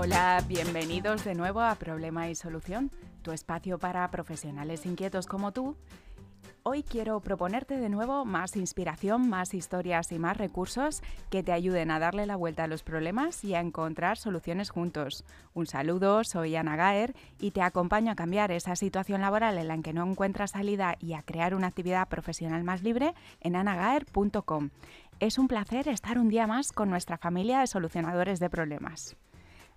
Hola, bienvenidos de nuevo a Problema y Solución, tu espacio para profesionales inquietos como tú. Hoy quiero proponerte de nuevo más inspiración, más historias y más recursos que te ayuden a darle la vuelta a los problemas y a encontrar soluciones juntos. Un saludo, soy Ana Gaer y te acompaño a cambiar esa situación laboral en la que no encuentras salida y a crear una actividad profesional más libre en anagaer.com. Es un placer estar un día más con nuestra familia de solucionadores de problemas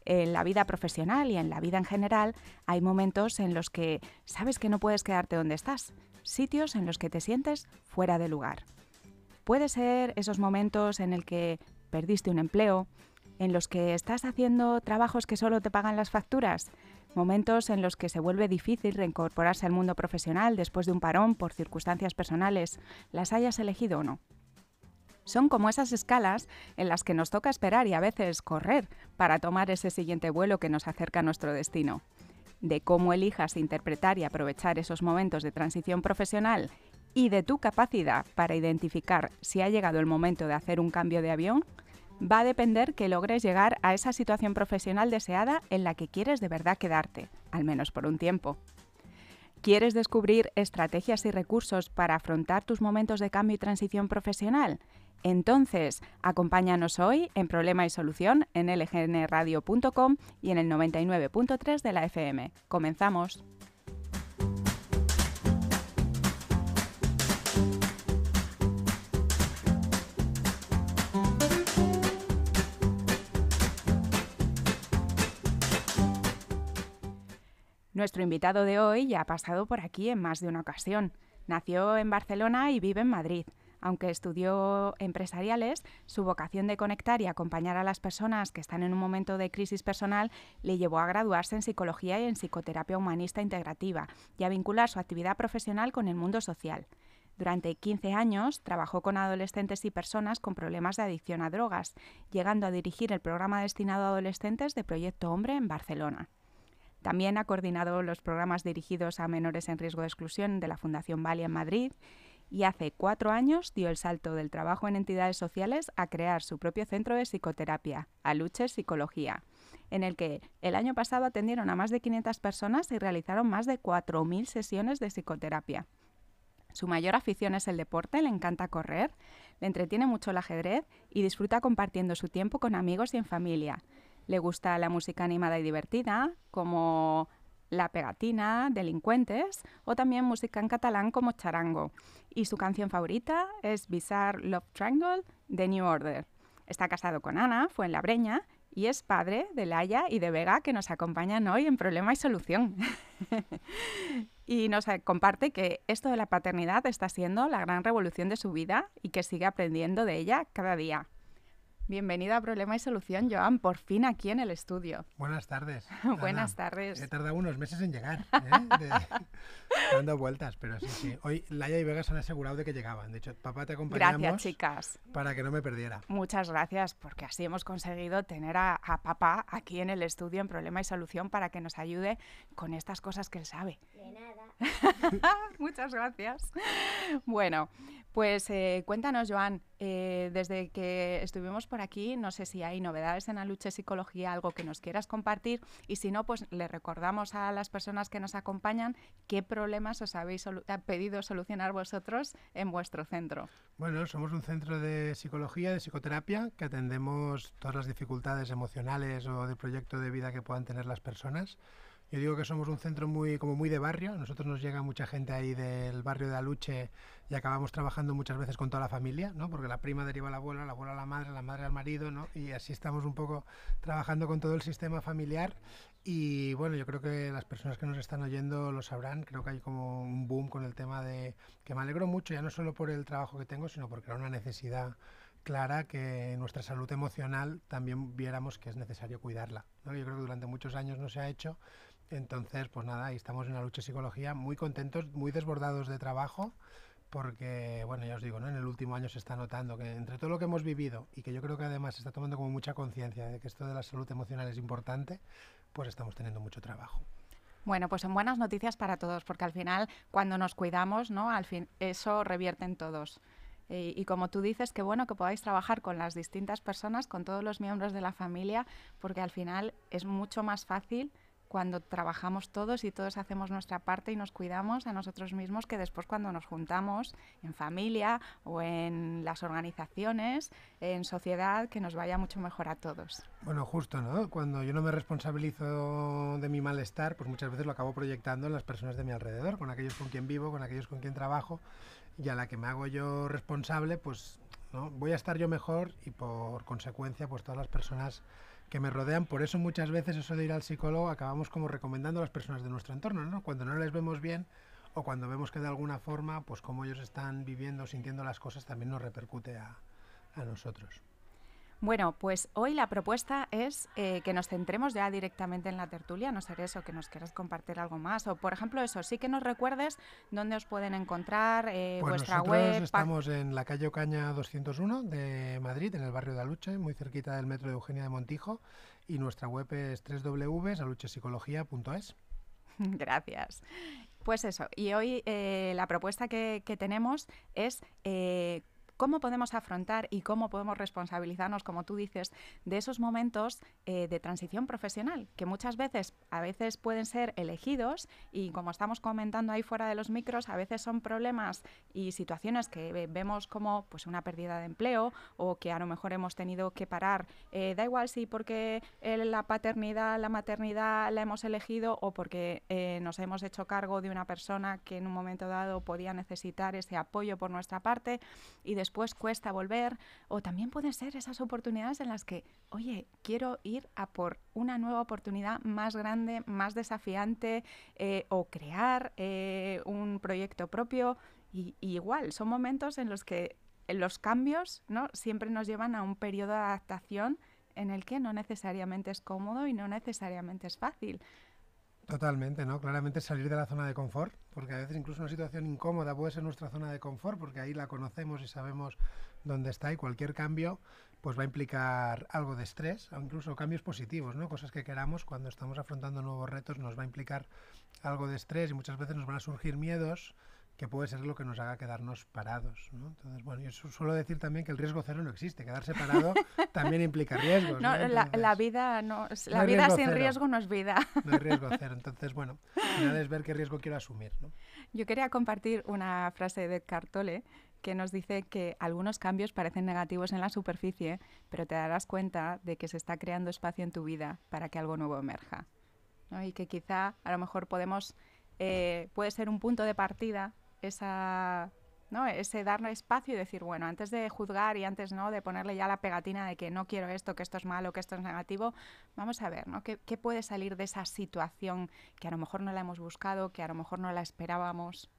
en la vida profesional y en la vida en general hay momentos en los que sabes que no puedes quedarte donde estás, sitios en los que te sientes fuera de lugar. Puede ser esos momentos en el que perdiste un empleo, en los que estás haciendo trabajos que solo te pagan las facturas, momentos en los que se vuelve difícil reincorporarse al mundo profesional después de un parón por circunstancias personales, las hayas elegido o no. Son como esas escalas en las que nos toca esperar y a veces correr para tomar ese siguiente vuelo que nos acerca a nuestro destino. De cómo elijas interpretar y aprovechar esos momentos de transición profesional y de tu capacidad para identificar si ha llegado el momento de hacer un cambio de avión, va a depender que logres llegar a esa situación profesional deseada en la que quieres de verdad quedarte, al menos por un tiempo. ¿Quieres descubrir estrategias y recursos para afrontar tus momentos de cambio y transición profesional? Entonces, acompáñanos hoy en Problema y Solución en lgnradio.com y en el 99.3 de la FM. Comenzamos. Nuestro invitado de hoy ya ha pasado por aquí en más de una ocasión. Nació en Barcelona y vive en Madrid. Aunque estudió empresariales, su vocación de conectar y acompañar a las personas que están en un momento de crisis personal le llevó a graduarse en psicología y en psicoterapia humanista integrativa y a vincular su actividad profesional con el mundo social. Durante 15 años trabajó con adolescentes y personas con problemas de adicción a drogas, llegando a dirigir el programa destinado a adolescentes de Proyecto Hombre en Barcelona. También ha coordinado los programas dirigidos a menores en riesgo de exclusión de la Fundación Valia en Madrid y hace cuatro años dio el salto del trabajo en entidades sociales a crear su propio centro de psicoterapia, Aluche Psicología, en el que el año pasado atendieron a más de 500 personas y realizaron más de 4.000 sesiones de psicoterapia. Su mayor afición es el deporte, le encanta correr, le entretiene mucho el ajedrez y disfruta compartiendo su tiempo con amigos y en familia. Le gusta la música animada y divertida, como la Pegatina, Delincuentes o también música en catalán como Charango. Y su canción favorita es Bizarre Love Triangle de New Order. Está casado con Ana, fue en La Breña, y es padre de Laia y de Vega que nos acompañan hoy en Problema y Solución. y nos comparte que esto de la paternidad está siendo la gran revolución de su vida y que sigue aprendiendo de ella cada día. Bienvenida a Problema y Solución, Joan, por fin aquí en el estudio. Buenas tardes. Buenas tardes. He tardado unos meses en llegar, ¿eh? dando vueltas, pero sí, sí. Hoy Laia y Vega se han asegurado de que llegaban. De hecho, papá te acompañamos. Gracias, chicas. Para que no me perdiera. Muchas gracias, porque así hemos conseguido tener a, a papá aquí en el estudio en Problema y Solución para que nos ayude con estas cosas que él sabe. De nada. Muchas gracias. Bueno, pues eh, cuéntanos, Joan, eh, desde que estuvimos por aquí, no sé si hay novedades en la lucha psicología, algo que nos quieras compartir, y si no, pues le recordamos a las personas que nos acompañan qué problemas os habéis pedido solucionar vosotros en vuestro centro. Bueno, somos un centro de psicología, de psicoterapia, que atendemos todas las dificultades emocionales o de proyecto de vida que puedan tener las personas. Yo digo que somos un centro muy como muy de barrio. Nosotros nos llega mucha gente ahí del barrio de Aluche y acabamos trabajando muchas veces con toda la familia, ¿no? Porque la prima deriva a la abuela, la abuela a la madre, la madre al marido, ¿no? Y así estamos un poco trabajando con todo el sistema familiar. Y bueno, yo creo que las personas que nos están oyendo lo sabrán. Creo que hay como un boom con el tema de que me alegro mucho, ya no solo por el trabajo que tengo, sino porque era una necesidad clara que nuestra salud emocional también viéramos que es necesario cuidarla. ¿no? Yo creo que durante muchos años no se ha hecho entonces, pues nada, ahí estamos en la lucha psicología, muy contentos, muy desbordados de trabajo, porque, bueno, ya os digo, ¿no? en el último año se está notando que entre todo lo que hemos vivido y que yo creo que además se está tomando como mucha conciencia de que esto de la salud emocional es importante, pues estamos teniendo mucho trabajo. Bueno, pues son buenas noticias para todos, porque al final, cuando nos cuidamos, ¿no? Al fin, eso revierte en todos. y como tú dices, qué bueno que podáis trabajar con las distintas personas, con todos los miembros de la familia, porque al final es mucho más fácil cuando trabajamos todos y todos hacemos nuestra parte y nos cuidamos a nosotros mismos que después cuando nos juntamos en familia o en las organizaciones, en sociedad, que nos vaya mucho mejor a todos. Bueno, justo, ¿no? Cuando yo no me responsabilizo de mi malestar, pues muchas veces lo acabo proyectando en las personas de mi alrededor, con aquellos con quien vivo, con aquellos con quien trabajo, y a la que me hago yo responsable, pues ¿no? voy a estar yo mejor y por consecuencia, pues todas las personas que me rodean. Por eso muchas veces eso de ir al psicólogo acabamos como recomendando a las personas de nuestro entorno, ¿no? Cuando no les vemos bien o cuando vemos que de alguna forma, pues como ellos están viviendo, sintiendo las cosas, también nos repercute a, a nosotros. Bueno, pues hoy la propuesta es eh, que nos centremos ya directamente en la tertulia, no ser eso, que nos quieras compartir algo más. O, por ejemplo, eso, sí que nos recuerdes dónde os pueden encontrar, eh, pues vuestra web. Estamos en la calle Ocaña 201 de Madrid, en el barrio de Aluche, muy cerquita del metro de Eugenia de Montijo. Y nuestra web es www.aluchepsicología.es. Gracias. Pues eso, y hoy eh, la propuesta que, que, tenemos es cómo podemos afrontar y cómo podemos responsabilizarnos, como tú dices, de esos momentos eh, de transición profesional, que muchas veces, a veces pueden ser elegidos y como estamos comentando ahí fuera de los micros, a veces son problemas y situaciones que vemos como pues una pérdida de empleo o que a lo mejor hemos tenido que parar. Eh, da igual si porque eh, la paternidad, la maternidad la hemos elegido o porque nos hemos hecho cargo de una persona que en un momento dado podía necesitar ese apoyo por nuestra parte y después después cuesta volver, o también pueden ser esas oportunidades en las que, oye, quiero ir a por una nueva oportunidad más grande, más desafiante, eh, o crear eh, un proyecto propio. Y, igual, son momentos en los que los cambios ¿no? siempre nos llevan a un periodo de adaptación en el que no necesariamente es cómodo y no necesariamente es fácil. Totalmente, ¿no? Claramente salir de la zona de confort, porque a veces incluso una situación incómoda puede ser nuestra zona de confort, porque ahí la conocemos y sabemos dónde está y cualquier cambio pues va a implicar algo de estrés, o incluso cambios positivos, ¿no? Cosas que queramos cuando estamos afrontando nuevos retos nos va a implicar algo de estrés y muchas veces nos van a surgir miedos, que puede ser lo que nos haga quedarnos parados. ¿no? Entonces, bueno, yo suelo decir también que el riesgo cero no existe. Quedarse parado también implica riesgos. No, la, vida, no, la vida sin riesgo no es vida. No hay riesgo cero. Entonces, bueno, al es ver qué riesgo quiero asumir. ¿no? Yo quería compartir una frase de Cartole que nos dice que algunos cambios parecen negativos en la superficie, pero te darás cuenta de que se está creando espacio en tu vida para que algo nuevo emerja. Y que quizá a lo mejor podemos, eh, puede ser un punto de partida esa, ¿no? ese darle espacio y decir, bueno, antes de juzgar y antes ¿no? de ponerle ya la pegatina de que no quiero esto, que esto es malo, que esto es negativo, vamos a ver ¿no? ¿Qué, qué puede salir de esa situación que a lo mejor no la hemos buscado, que a lo mejor no la esperábamos.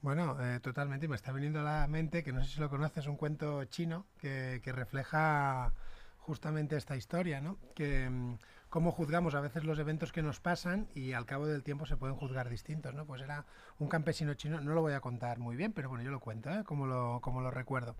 Bueno, eh, totalmente. Me está viniendo a la mente, que no sé si lo conoces, un cuento chino que, que refleja justamente esta historia, ¿no? Que mm, cómo juzgamos a veces los eventos que nos pasan y al cabo del tiempo se pueden juzgar distintos, ¿no? Pues era un campesino chino, no lo voy a contar muy bien, pero bueno, yo lo cuento, ¿eh? Como lo, como lo recuerdo.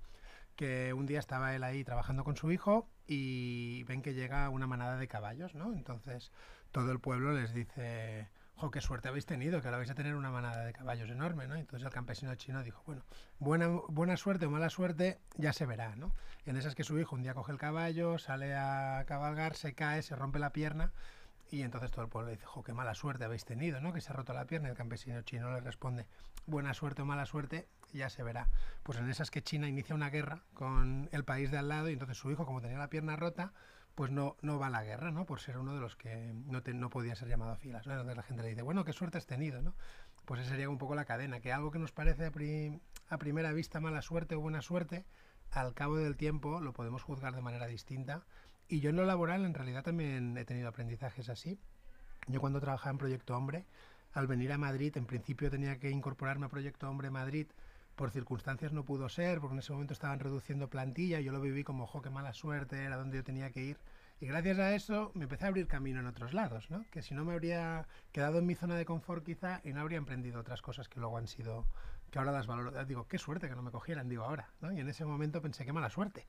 Que un día estaba él ahí trabajando con su hijo y ven que llega una manada de caballos, ¿no? Entonces todo el pueblo les dice, qué suerte habéis tenido, que ahora vais a tener una manada de caballos enorme, ¿no? Entonces el campesino chino dijo, bueno, buena, buena suerte o mala suerte ya se verá, ¿no? En esas que su hijo un día coge el caballo, sale a cabalgar, se cae, se rompe la pierna y entonces todo el pueblo le dice, jo, qué mala suerte habéis tenido, ¿no? Que se ha roto la pierna. El campesino chino le responde, buena suerte o mala suerte, ya se verá. Pues en esas que China inicia una guerra con el país de al lado y entonces su hijo, como tenía la pierna rota, pues no, no va a la guerra, ¿no? Por ser uno de los que no, no podía ser llamado a filas, ¿no? Donde la gente le dice, bueno, qué suerte has tenido, ¿no? Pues esa sería un poco la cadena, que algo que nos parece a, primera vista mala suerte o buena suerte, al cabo del tiempo lo podemos juzgar de manera distinta. Y yo en lo laboral en realidad también he tenido aprendizajes así. Yo cuando trabajaba en Proyecto Hombre, al venir a Madrid, en principio tenía que incorporarme a Proyecto Hombre Madrid por circunstancias no pudo ser, porque en ese momento estaban reduciendo plantilla, yo lo viví como, jo, qué mala suerte, era donde yo tenía que ir. Y gracias a eso me empecé a abrir camino en otros lados, ¿no? Que si no me habría quedado en mi zona de confort quizá y no habría emprendido otras cosas que luego han sido, que ahora las valoro. Digo, qué suerte que no me cogieran, digo ahora, ¿no? Y en ese momento pensé, qué mala suerte.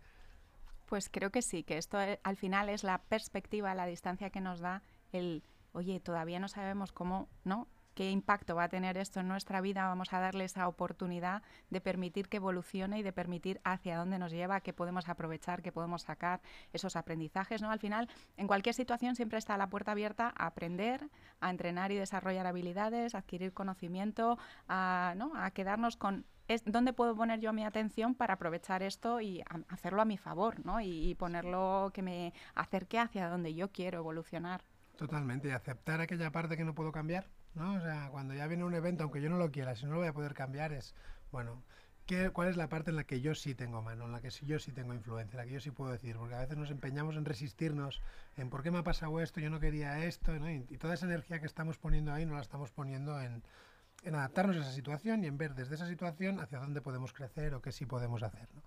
Pues creo que sí, que esto eh, al final es la perspectiva, la distancia que nos da el, oye, todavía no sabemos cómo, ¿no? Qué impacto va a tener esto en nuestra vida, vamos a darle esa oportunidad de permitir que evolucione y de permitir hacia dónde nos lleva, qué podemos aprovechar, qué podemos sacar, esos aprendizajes. ¿no? Al final, en cualquier situación siempre está la puerta abierta a aprender, a entrenar y desarrollar habilidades, a adquirir conocimiento, a, ¿no? a quedarnos con es dónde puedo poner yo mi atención para aprovechar esto y hacerlo a mi favor, ¿no? Y, y, ponerlo que me acerque hacia donde yo quiero evolucionar. Totalmente, y aceptar aquella parte que no puedo cambiar, ¿no? O sea, cuando ya viene un evento, aunque yo no lo quiera, si no lo voy a poder cambiar, es, bueno, ¿qué, ¿cuál es la parte en la que yo sí tengo mano, en la que yo sí tengo influencia, en la que yo sí puedo decir? Porque a veces nos empeñamos en resistirnos, en por qué me ha pasado esto, yo no quería esto, ¿no? y, y toda esa energía que estamos poniendo ahí no la estamos poniendo en, en adaptarnos a esa situación y en ver desde esa situación hacia dónde podemos crecer o qué sí podemos hacer. ¿no?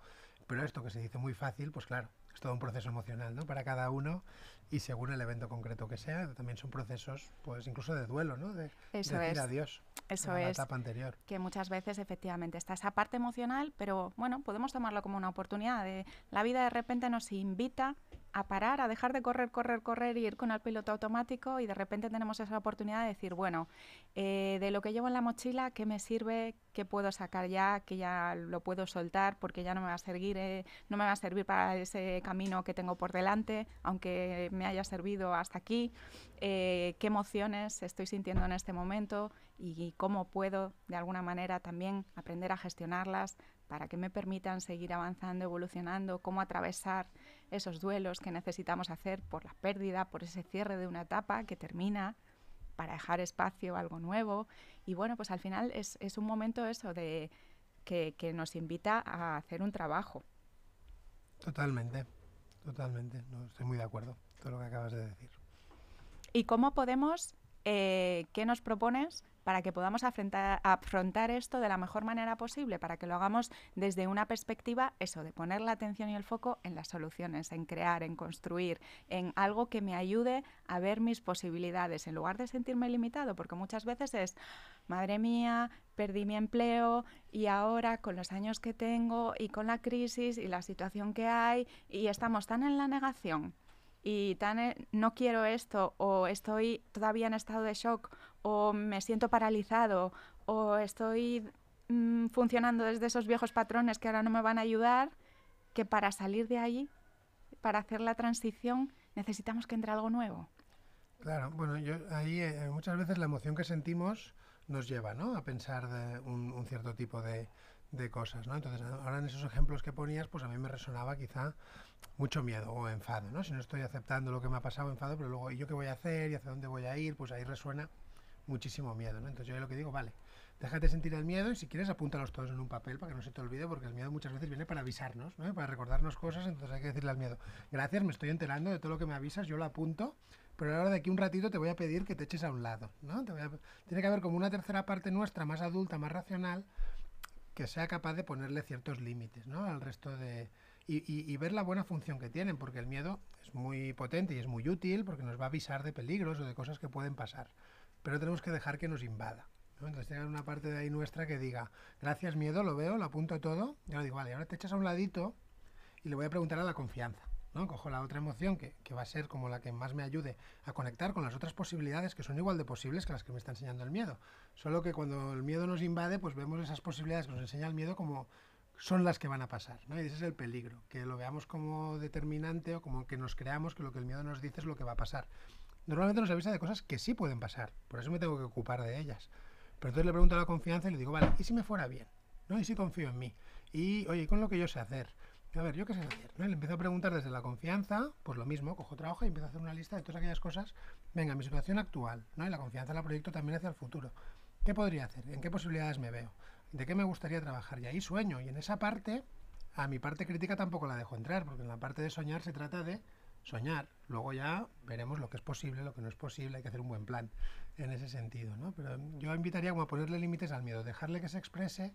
Pero esto que se dice muy fácil, pues claro, es todo un proceso emocional ¿no? para cada uno y según el evento concreto que sea, también son procesos, pues incluso de duelo, ¿no? De, Eso decir es. adiós Eso a la es. etapa anterior. Que muchas veces efectivamente está esa parte emocional, pero bueno, podemos tomarlo como una oportunidad. De, la vida de repente nos invita a parar, a dejar de correr, correr, correr y ir con el piloto automático y de repente tenemos esa oportunidad de decir, bueno, eh, de lo que llevo en la mochila, ¿qué me sirve? ¿Qué puedo sacar ya? ¿Que ya lo puedo soltar porque ya no me va a servir, eh, no me va a servir para ese camino que tengo por delante, aunque me haya servido hasta aquí? Eh, ¿Qué emociones estoy sintiendo en este momento? y cómo puedo de alguna manera también aprender a gestionarlas para que me permitan seguir avanzando, evolucionando, cómo atravesar esos duelos que necesitamos hacer por la pérdida, por ese cierre de una etapa que termina para dejar espacio a algo nuevo. Y bueno, pues al final es, es un momento eso de que, que, nos invita a hacer un trabajo. Totalmente, totalmente. No, estoy muy de acuerdo con lo que acabas de decir. ¿Y cómo podemos, eh, qué nos propones para que podamos afrontar, esto de la mejor manera posible, para que lo hagamos desde una perspectiva, eso, de poner la atención y el foco en las soluciones, en crear, en construir, en algo que me ayude a ver mis posibilidades, en lugar de sentirme limitado, porque muchas veces es, madre mía, perdí mi empleo y ahora con los años que tengo y con la crisis y la situación que hay y estamos tan en la negación y tan no quiero esto o estoy todavía en estado de shock o me siento paralizado o estoy mmm, funcionando desde esos viejos patrones que ahora no me van a ayudar, que para salir de ahí, para hacer la transición, necesitamos que entre algo nuevo. Claro, bueno, ahí eh, muchas veces la emoción que sentimos nos lleva ¿no? a pensar de un, cierto tipo de, de cosas, ¿no? Entonces, ahora en esos ejemplos que ponías, pues a mí me resonaba quizá mucho miedo o enfado, ¿no? Si no estoy aceptando lo que me ha pasado, enfado, pero luego, ¿y yo qué voy a hacer? ¿Y hacia dónde voy a ir? Pues ahí resuena muchísimo miedo, ¿no? Entonces yo lo que digo, vale, déjate sentir el miedo y si quieres apúntalos todos en un papel para que no se te olvide, porque el miedo muchas veces viene para avisarnos, ¿no? Para recordarnos cosas, entonces hay que decirle al miedo, gracias, me estoy enterando de todo lo que me avisas, yo lo apunto, pero ahora de aquí un ratito te voy a pedir que te eches a un lado, ¿no? Tiene que haber como una tercera parte nuestra, más adulta, más racional, que sea capaz de ponerle ciertos límites ¿no? al resto de... Y, y, ver la buena función que tienen, porque el miedo es muy potente y es muy útil porque nos va a avisar de peligros o de cosas que pueden pasar, pero tenemos que dejar que nos invada. Entonces tiene una parte de ahí nuestra que diga, gracias miedo, lo veo, lo apunto todo, y ahora digo, vale, ahora te echas a un ladito y le voy a preguntar a la confianza. ¿no? Cojo la otra emoción que, que, va a ser como la que más me ayude a conectar con las otras posibilidades que son igual de posibles que las que me está enseñando el miedo. Solo que cuando el miedo nos invade, pues vemos esas posibilidades que nos enseña el miedo como son las que van a pasar. ¿no? Y ese es el peligro, que lo veamos como determinante o como que nos creamos que lo que el miedo nos dice es lo que va a pasar. Normalmente nos avisa de cosas que sí pueden pasar, por eso me tengo que ocupar de ellas. Pero entonces le pregunto la confianza y le digo, vale, ¿y si me fuera bien? ¿No? ¿Y si confío en mí? Y, oye, con lo que yo sé hacer? A ver, yo qué sé hacer. ¿no? Le empiezo a preguntar desde la confianza, pues lo mismo, cojo trabajo y empiezo a hacer una lista de todas aquellas cosas. Venga, mi situación actual, ¿no? Y la confianza la proyecto también hacia el futuro. ¿Qué podría hacer? ¿En qué posibilidades me veo? ¿De qué me gustaría trabajar? Y ahí sueño. Y en esa parte, a mi parte crítica tampoco la dejo entrar, porque en la parte de soñar se trata de soñar. Luego ya veremos lo que es posible, lo que no es posible, hay que hacer un buen plan en ese sentido, ¿no? Pero yo invitaría como a ponerle límites al miedo, dejarle que se exprese,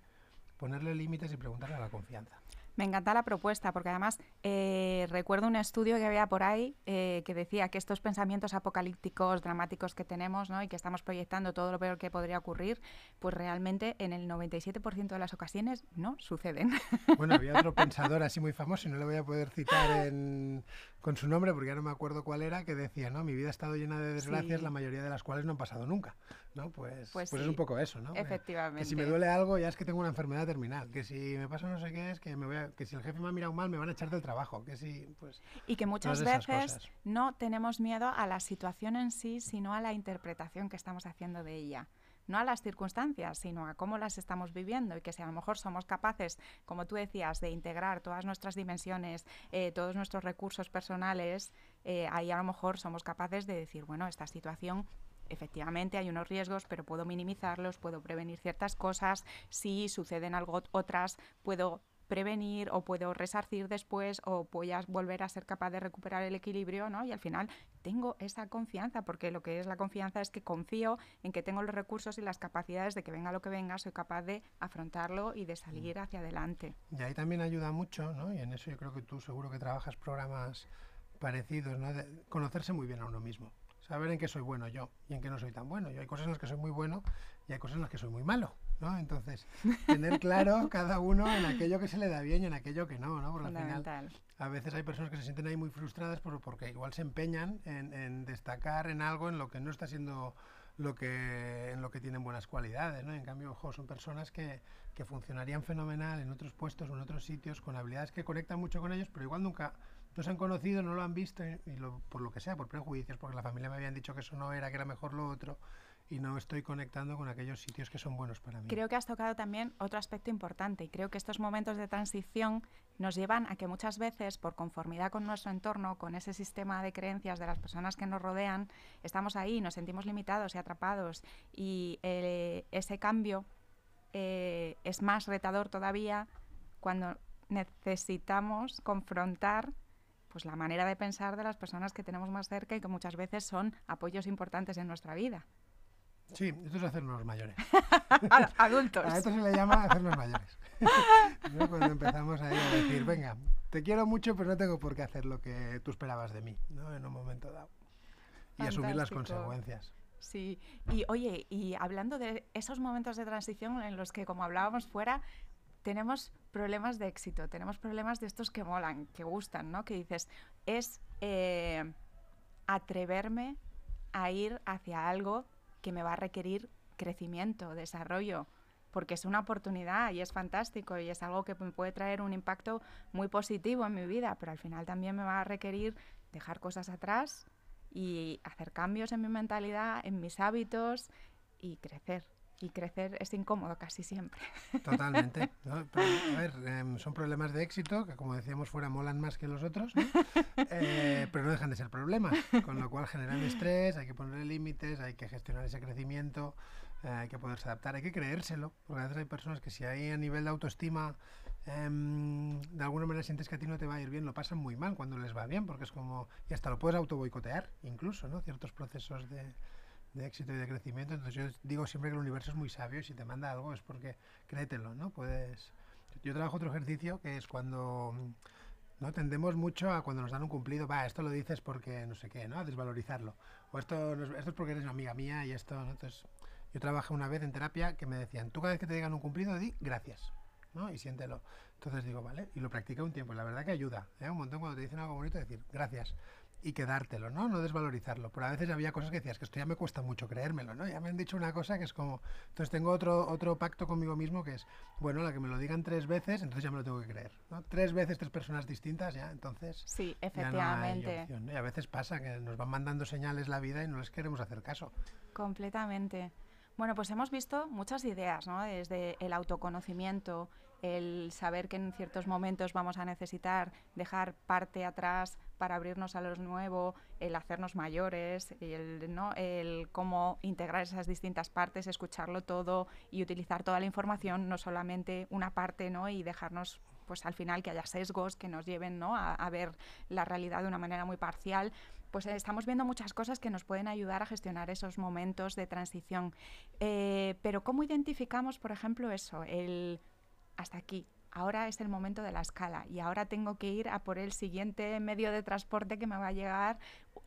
ponerle límites y preguntarle a la confianza. Me encanta la propuesta porque además eh, recuerdo un estudio que había por ahí eh, que decía que estos pensamientos apocalípticos, dramáticos que tenemos ¿no? y que estamos proyectando todo lo peor que podría ocurrir, pues realmente en el 97% de las ocasiones no suceden. Bueno, había otro pensador así muy famoso y no le voy a poder citar con su nombre porque ya no me acuerdo cuál era, que decía, ¿no? Mi vida ha estado llena de desgracias, la mayoría de las cuales no han pasado nunca. ¿no? Pues, pues, pues es un poco eso, ¿no? Efectivamente. Que si me duele algo ya es que tengo una enfermedad terminal, que si me pasa no sé qué es, que, me voy que si el jefe me ha mirado mal me van a echar del trabajo, que si, pues... Y que muchas veces no tenemos miedo a la situación en sí, sino a la interpretación que estamos haciendo de ella no a las circunstancias, sino a cómo las estamos viviendo y que si a lo mejor somos capaces, como tú decías, de integrar todas nuestras dimensiones, eh, todos nuestros recursos personales, eh, ahí a lo mejor somos capaces de decir, bueno, esta situación efectivamente hay unos riesgos, pero puedo minimizarlos, puedo prevenir ciertas cosas, si suceden algo otras, puedo prevenir o puedo resarcir después o voy a volver a ser capaz de recuperar el equilibrio, ¿no? Y al final tengo esa confianza, porque lo que es la confianza es que confío en que tengo los recursos y las capacidades de que venga lo que venga, soy capaz de afrontarlo y de salir hacia adelante. Y ahí también ayuda mucho, ¿no? Y en eso yo creo que tú seguro que trabajas programas parecidos, ¿no? De conocerse muy bien a uno mismo saber en qué soy bueno yo y en qué no soy tan bueno. Yo hay cosas en las que soy muy bueno y hay cosas en las que soy muy malo, ¿no? Entonces, tener claro cada uno en aquello que se le da bien y en aquello que no, ¿no? Porque al final a veces hay personas que se sienten ahí muy frustradas por, porque igual se empeñan en, destacar en algo en lo que no está siendo lo que en lo que tienen buenas cualidades, ¿no? En cambio, ojo, son personas que, que funcionarían fenomenal en otros puestos o en otros sitios con habilidades que conectan mucho con ellos, pero igual nunca no se han conocido, no lo han visto, y por lo que sea, por prejuicios, porque la familia me habían dicho que eso no era, que era mejor lo otro, y no estoy conectando con aquellos sitios que son buenos para mí. Creo que has tocado también otro aspecto importante, y creo que estos momentos de transición nos llevan a que muchas veces, por conformidad con nuestro entorno, con ese sistema de creencias de las personas que nos rodean, estamos ahí, nos sentimos limitados y atrapados, y eh, ese cambio eh, es más retador todavía cuando necesitamos confrontar pues la manera de pensar de las personas que tenemos más cerca y que muchas veces son apoyos importantes en nuestra vida. Sí, esto es hacernos mayores. Adultos. A esto se le llama hacernos mayores. Cuando empezamos a decir, venga, te quiero mucho, pero no tengo por qué hacer lo que tú esperabas de mí, ¿no? En un momento dado. Y asumir las consecuencias. Sí, y oye, y hablando de esos momentos de transición en los que, como hablábamos fuera, tenemos problemas de éxito, tenemos problemas de estos que molan, que gustan, ¿no? Que dices, es eh, atreverme a ir hacia algo que me va a requerir crecimiento, desarrollo, porque es una oportunidad y es fantástico y es algo que me puede traer un impacto muy positivo en mi vida, pero al final también me va a requerir dejar cosas atrás y hacer cambios en mi mentalidad, en mis hábitos y crecer y crecer es incómodo casi siempre. Totalmente. a ver, em, son problemas de éxito que, como decíamos fuera, molan más que los otros, eh, pero no dejan de ser problemas, con lo cual generan estrés, hay que ponerle límites, hay que gestionar ese crecimiento, eh, hay que poderse adaptar, hay que creérselo, porque a veces hay personas que si hay a nivel de autoestima em, de alguna manera sientes que a ti no te va a ir bien, lo pasan muy mal cuando les va bien, porque es como, y hasta lo puedes auto boicotear, incluso, ¿no? Ciertos procesos de, de éxito y de crecimiento. Entonces yo digo siempre que el universo es muy sabio y si te manda algo es porque créetelo, ¿no? Puedes... Yo trabajo otro ejercicio que es cuando... ¿no? Tendemos mucho a cuando nos dan un cumplido, va, esto lo dices porque no sé qué, ¿no? A desvalorizarlo. O esto, esto es porque eres una amiga mía y esto, ¿no? Entonces, yo trabajé una vez en terapia que me decían, tú cada vez que te digan un cumplido, di gracias, ¿no? Y siéntelo. Entonces digo, vale, y lo practiqué un tiempo. La verdad que ayuda, ¿eh? Un montón cuando te dicen algo bonito, decir gracias y quedártelo, ¿no? No desvalorizarlo. Pero a veces había cosas que decías que esto ya me cuesta mucho creérmelo, ¿no? Ya me han dicho una cosa que es como... Entonces tengo otro, otro pacto conmigo mismo que es, bueno, la que me lo digan tres veces, entonces ya me lo tengo que creer, ¿no? Tres veces, tres personas distintas, ya, entonces... Sí, efectivamente. Y a veces pasa que nos van mandando señales la vida y no les queremos hacer caso. Completamente. Bueno, pues hemos visto muchas ideas, ¿no? Desde el autoconocimiento, el saber que en ciertos momentos vamos a necesitar dejar parte atrás para abrirnos a lo nuevo, el hacernos mayores, el, ¿no? el cómo integrar esas distintas partes, escucharlo todo y utilizar toda la información, no solamente una parte, ¿no? y dejarnos pues al final que haya sesgos que nos lleven ¿no? a, ver la realidad de una manera muy parcial pues estamos viendo muchas cosas que nos pueden ayudar a gestionar esos momentos de transición. Eh, pero ¿cómo identificamos, por ejemplo, eso? El hasta aquí, ahora es el momento de la escala y ahora tengo que ir a por el siguiente medio de transporte que me va a llegar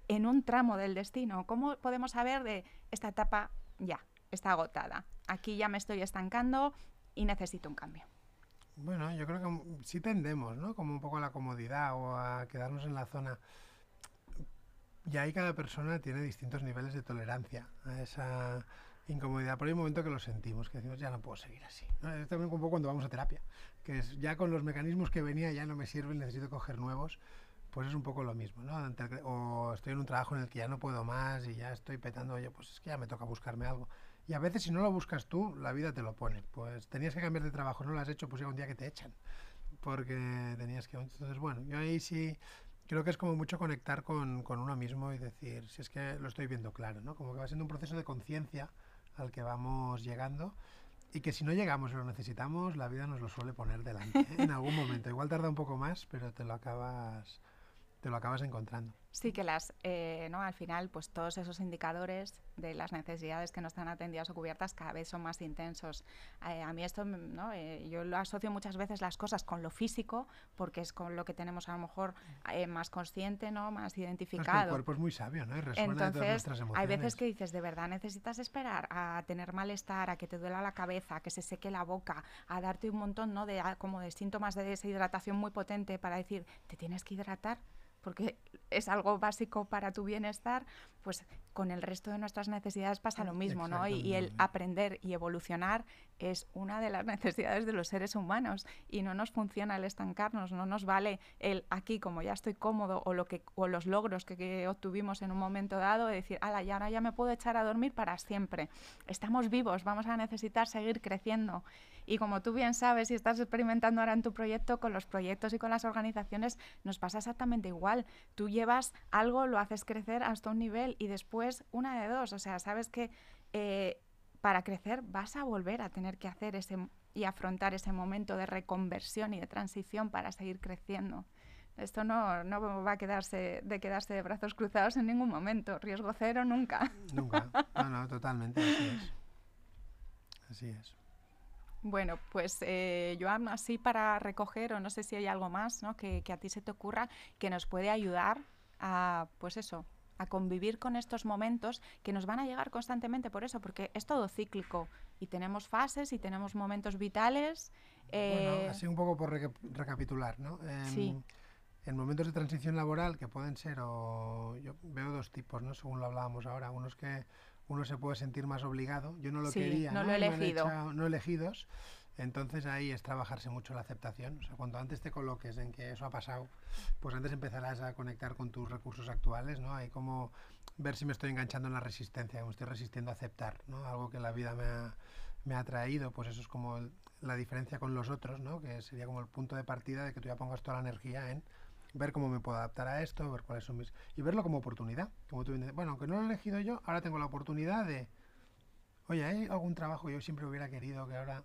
en un tramo del destino. ¿Cómo podemos saber de esta etapa ya está agotada? Aquí ya me estoy estancando y necesito un cambio. Bueno, yo creo que sí tendemos, ¿no? Como un poco a la comodidad o a quedarnos en la zona. Y ahí cada persona tiene distintos niveles de tolerancia a esa incomodidad. Pero hay un momento que lo sentimos, que decimos, ya no puedo seguir así. Es también un poco cuando vamos a terapia, que es ya con los mecanismos que venía ya no me sirven, necesito coger nuevos. Pues es un poco lo mismo, ¿no? O estoy en un trabajo en el que ya no puedo más y ya estoy petando, oye, pues es que ya me toca buscarme algo. Y a veces si no lo buscas tú, la vida te lo pone. Pues tenías que cambiar de trabajo, no lo has hecho, pues llega un día que te echan. Porque tenías que... Entonces, bueno, yo ahí sí creo que es como mucho conectar con, con uno mismo y decir, si es que lo estoy viendo claro, ¿no? Como que va siendo un proceso de conciencia al que vamos llegando y que si no llegamos y lo necesitamos, la vida nos lo suele poner delante ¿eh? en algún momento. Igual tarda un poco más, pero te lo acabas, te lo acabas encontrando. Sí, que las, eh, ¿no? al final, pues todos esos indicadores de las necesidades que no están atendidas o cubiertas cada vez son más intensos. Eh, a mí esto, ¿no? Eh, yo lo asocio muchas veces las cosas con lo físico, porque es con lo que tenemos a lo mejor más consciente, ¿no? Más identificado. el cuerpo es muy sabio, ¿no? Y resuena Entonces, todas nuestras emociones. hay veces que dices, de verdad necesitas esperar a tener malestar, a que te duela la cabeza, a que se seque la boca, a darte un montón, ¿no? De, como de síntomas de deshidratación muy potente para decir, te tienes que hidratar porque es algo básico para tu bienestar, pues con el resto de nuestras necesidades pasa lo mismo, ¿no? Y, y, el aprender y evolucionar es una de las necesidades de los seres humanos y no nos funciona el estancarnos, no nos vale el aquí como ya estoy cómodo o lo que o los logros que, que obtuvimos en un momento dado de decir, ala, ya ahora ya me puedo echar a dormir para siempre. Estamos vivos, vamos a necesitar seguir creciendo y como tú bien sabes y estás experimentando ahora en tu proyecto, con los proyectos y con las organizaciones nos pasa exactamente igual. Tú llevas algo, lo haces crecer hasta un nivel y después una de dos. O sea, sabes que eh, para crecer vas a volver a tener que hacer ese y afrontar ese momento de reconversión y de transición para seguir creciendo. Esto no, no va a quedarse de quedarse de brazos cruzados en ningún momento. Riesgo cero nunca. Nunca. No, no, totalmente. Así es. Así es. Bueno, pues eh, Joan, así para recoger, o no sé si hay algo más ¿no? que, que, a ti se te ocurra, que nos puede ayudar a, pues eso, a convivir con estos momentos que nos van a llegar constantemente por eso, porque es todo cíclico y tenemos fases y tenemos momentos vitales. Eh... Bueno, así un poco por re recapitular, ¿no? Sí. En momentos de transición laboral que pueden ser, o yo veo dos tipos, ¿no? Según lo hablábamos ahora, unos que uno se puede sentir más obligado. Yo no lo sí, quería, no, ¿no? lo he elegido. Echado, no elegidos. Entonces ahí es trabajarse mucho la aceptación. O sea, cuando antes te coloques en que eso ha pasado, pues antes empezarás a conectar con tus recursos actuales, ¿no? Hay como ver si me estoy enganchando en la resistencia, me estoy resistiendo a aceptar, ¿no? Algo que la vida me ha, me ha traído, pues eso es como el, la diferencia con los otros, ¿no? Que sería como el punto de partida de que tú ya pongas toda la energía en ver cómo me puedo adaptar a esto, ver cuáles son mis... y verlo como oportunidad. Como tú dices, bueno, aunque no lo he elegido yo, ahora tengo la oportunidad de, oye, hay algún trabajo que yo siempre hubiera querido, que ahora,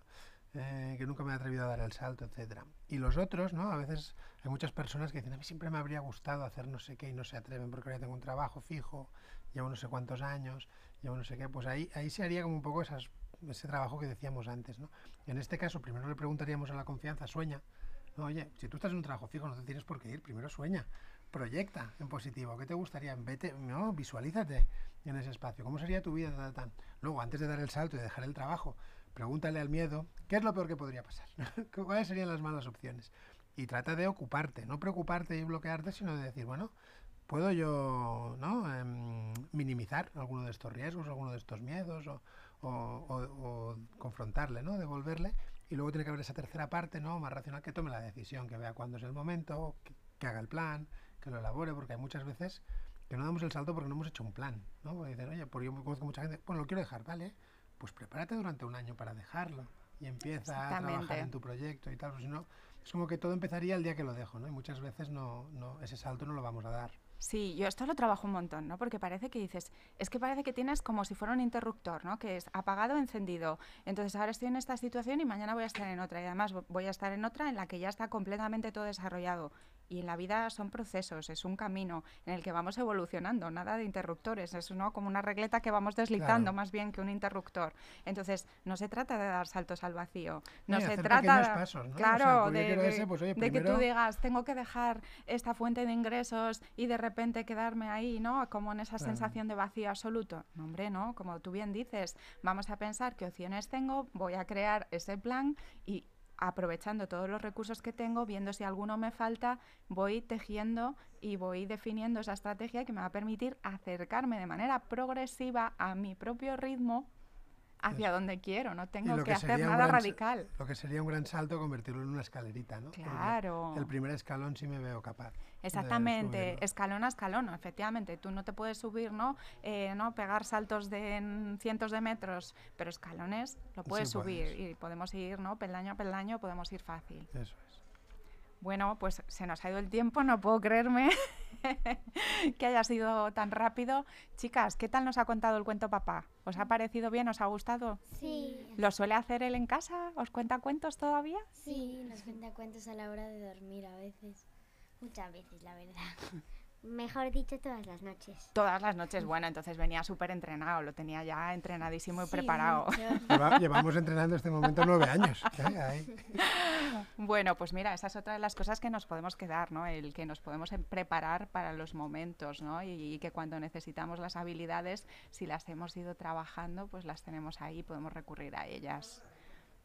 eh, que nunca me he atrevido a dar el salto, etcétera. Y los otros, ¿no? A veces hay muchas personas que dicen, a mí siempre me habría gustado hacer no sé qué y no se atreven porque ahora tengo un trabajo fijo, llevo no sé cuántos años, llevo no sé qué, pues ahí, ahí se haría como un poco esas, ese trabajo que decíamos antes, ¿no? En este caso, primero le preguntaríamos a la confianza, sueña, oye, si tú estás en un trabajo fijo, no te tienes por qué ir. Primero sueña, proyecta en positivo. ¿Qué te gustaría? Vete, no, visualízate en ese espacio. ¿Cómo sería tu vida? Ta, ta, ta. Luego, antes de dar el salto y dejar el trabajo, pregúntale al miedo, ¿qué es lo peor que podría pasar? ¿Cuáles serían las malas opciones? Y trata de ocuparte, no preocuparte y bloquearte, sino de decir, bueno, ¿puedo yo ¿no? Eh, minimizar alguno de estos riesgos, alguno de estos miedos o, o confrontarle, ¿no? devolverle? Y luego tiene que haber esa tercera parte, ¿no? Más racional, que tome la decisión, que vea cuándo es el momento, que, que, haga el plan, que lo elabore, porque hay muchas veces que no damos el salto porque no hemos hecho un plan, ¿no? Porque dicen, oye, porque yo conozco mucha gente, bueno, lo quiero dejar, ¿vale? Pues prepárate durante un año para dejarlo y empieza a trabajar en tu proyecto y tal, pues si no, es como que todo empezaría el día que lo dejo, ¿no? Y muchas veces no, no, ese salto no lo vamos a dar. Sí, yo esto lo trabajo un montón, ¿no? Porque parece que dices, es que parece que tienes como si fuera un interruptor, ¿no? Que es apagado, encendido. Entonces ahora estoy en esta situación y mañana voy a estar en otra. Y además voy a estar en otra en la que ya está completamente todo desarrollado. Y en la vida son procesos, es un camino en el que vamos evolucionando, nada de interruptores, es ¿no? como una regleta que vamos deslizando más bien que un interruptor. Entonces, no se trata de dar saltos al vacío, no se trata, claro, de, pues, de que tú digas, tengo que dejar esta fuente de ingresos y de repente quedarme ahí, ¿no? Como en esa sensación de vacío absoluto. No, hombre, no, como tú bien dices, vamos a pensar qué opciones tengo, voy a crear ese plan y aprovechando todos los recursos que tengo, viendo si alguno me falta, voy tejiendo y voy definiendo esa estrategia que me va a permitir acercarme de manera progresiva a mi propio ritmo hacia donde quiero, no tengo que, hacer nada radical. Lo que sería un gran salto convertirlo en una escalerita, ¿no? Claro. el primer escalón sí me veo capaz. Exactamente, escalón a escalón, efectivamente. Tú no te puedes subir, ¿no? Eh, ¿no? Pegar saltos de cientos de metros, pero escalones lo puedes subir y podemos ir, ¿no? Peldaño a peldaño podemos ir fácil. Eso es. Bueno, pues se nos ha ido el tiempo, no puedo creerme que haya sido tan rápido. Chicas, ¿qué tal nos ha contado el cuento papá? ¿Os ha parecido bien? ¿Os ha gustado? Sí. ¿Lo suele hacer él en casa? ¿Os cuenta cuentos todavía? Sí, nos cuenta cuentos a la hora de dormir a veces. Muchas veces, la verdad. Mejor dicho, todas las noches. Todas las noches, bueno, entonces venía súper entrenado, lo tenía ya entrenadísimo y preparado. llevamos entrenando este momento nueve años. bueno, pues mira, esa es otra de las cosas que nos podemos quedar, ¿no? El que nos podemos em, preparar para los momentos, ¿no? Y, y, que cuando necesitamos las habilidades, si las hemos ido trabajando, pues las tenemos ahí, podemos recurrir a ellas.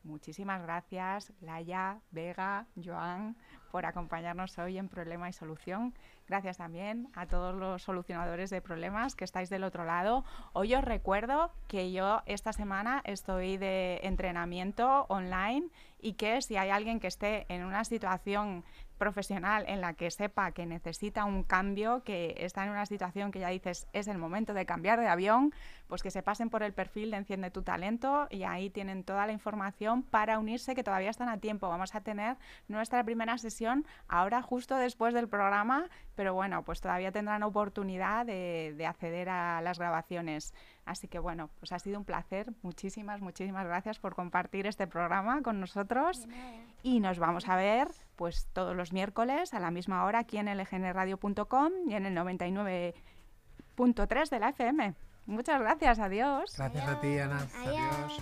Muchísimas gracias, Laia, Vega, Joan, por acompañarnos hoy en Problema y Solución. Gracias también a todos los solucionadores de problemas que estáis del otro lado. Hoy os recuerdo que yo esta semana estoy de entrenamiento online y que si hay alguien que esté en una situación profesional en la que sepa que necesita un cambio, que está en una situación que ya dices es el momento de cambiar de avión, pues que se pasen por el perfil de Enciende tu Talento y ahí tienen toda la información para unirse, que todavía están a tiempo. Vamos a tener nuestra primera sesión ahora justo después del programa, pero bueno, pues todavía tendrán oportunidad de, de acceder a las grabaciones. Así que bueno, pues ha sido un placer. Muchísimas, muchísimas gracias por compartir este programa con nosotros. Y nos vamos a ver pues todos los miércoles a la misma hora aquí en lgnradio.com y en el 99.3 de la FM. Muchas gracias, adiós. Gracias a ti, Ana. adiós.